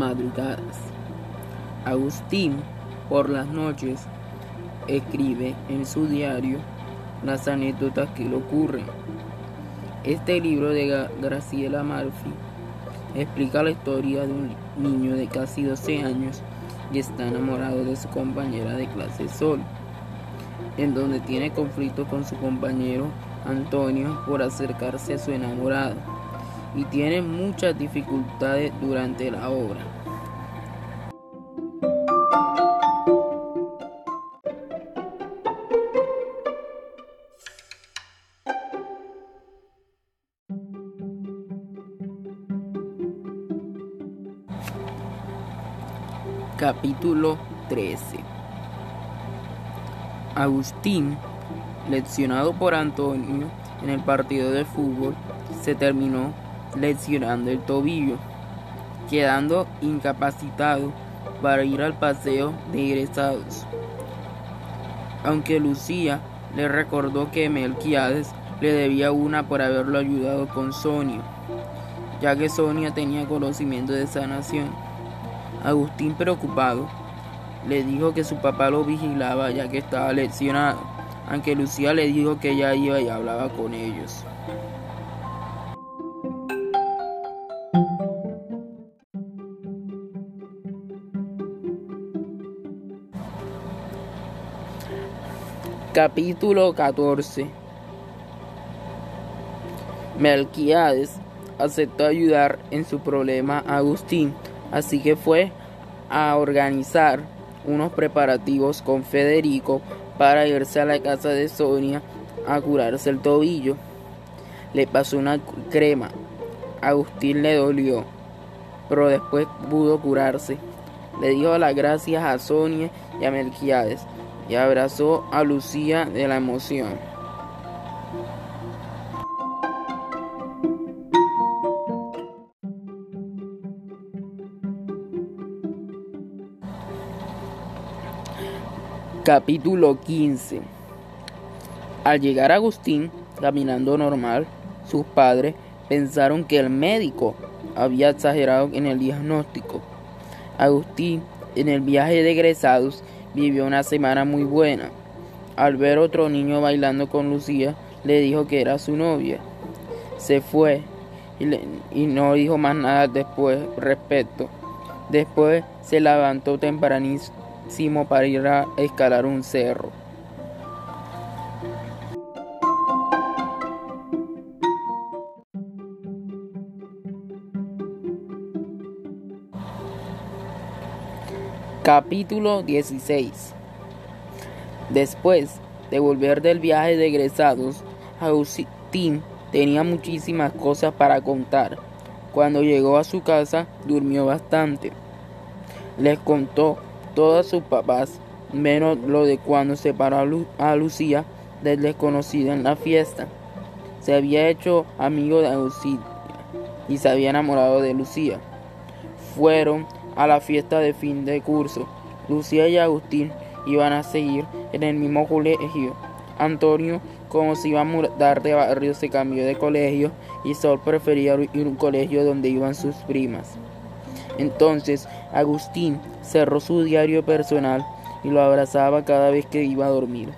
madrugadas. Agustín, por las noches, escribe en su diario las anécdotas que le ocurren. Este libro de Graciela Malfi explica la historia de un niño de casi 12 años y está enamorado de su compañera de clase Sol, en donde tiene conflicto con su compañero Antonio por acercarse a su enamorado y tiene muchas dificultades durante la obra. Capítulo 13 Agustín, leccionado por Antonio en el partido de fútbol, se terminó lesionando el tobillo, quedando incapacitado para ir al paseo de egresados. Aunque Lucía le recordó que Melquiades le debía una por haberlo ayudado con Sonia, ya que Sonia tenía conocimiento de sanación. Agustín, preocupado, le dijo que su papá lo vigilaba ya que estaba lesionado, aunque Lucía le dijo que ella iba y hablaba con ellos. Capítulo 14 Melquiades aceptó ayudar en su problema a Agustín Así que fue a organizar unos preparativos con Federico para irse a la casa de Sonia a curarse el tobillo. Le pasó una crema. Agustín le dolió, pero después pudo curarse. Le dio las gracias a Sonia y a Melquiades y abrazó a Lucía de la emoción. Capítulo 15 Al llegar Agustín caminando normal, sus padres pensaron que el médico había exagerado en el diagnóstico. Agustín, en el viaje de egresados, vivió una semana muy buena. Al ver otro niño bailando con Lucía, le dijo que era su novia. Se fue y, y no dijo más nada después respecto. Después se levantó tempranísimo para ir a escalar un cerro. Capítulo 16 Después de volver del viaje de egresados, Agustín tenía muchísimas cosas para contar. Cuando llegó a su casa, durmió bastante. Les contó todos sus papás, menos lo de cuando separó a, Lucía del desconocido en la fiesta. Se había hecho amigo de Agustín y se había enamorado de Lucía. Fueron a la fiesta de fin de curso. Lucía y Agustín iban a seguir en el mismo colegio. Antonio, como se iba a mudar de barrio, se cambió de colegio y Sol prefería ir a un colegio donde iban sus primas. Entonces Agustín cerró su diario personal y lo abrazaba cada vez que iba a dormir.